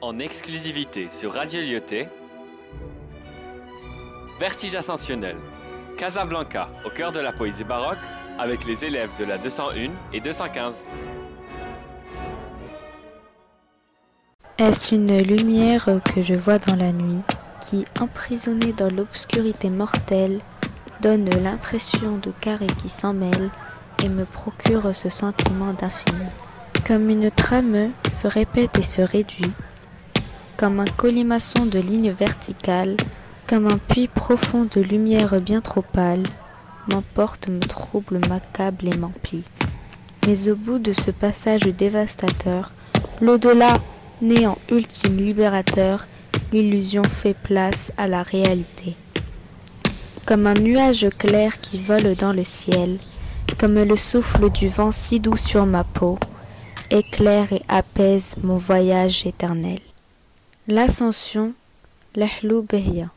en exclusivité sur Radio Lyoté. Vertige ascensionnel. Casablanca, au cœur de la poésie baroque, avec les élèves de la 201 et 215. Est-ce une lumière que je vois dans la nuit, qui, emprisonnée dans l'obscurité mortelle, donne l'impression de carrés qui s'en mêlent et me procure ce sentiment d'infini? Comme une trame se répète et se réduit, comme un colimaçon de lignes verticales, comme un puits profond de lumière bien trop pâle, m'emporte, me trouble, m'accable et m'emplit. Mais au bout de ce passage dévastateur, l'au-delà, néant ultime libérateur, l'illusion fait place à la réalité. Comme un nuage clair qui vole dans le ciel, comme le souffle du vent si doux sur ma peau, éclaire et apaise mon voyage éternel. L'ascension, l'Ahlou Behya.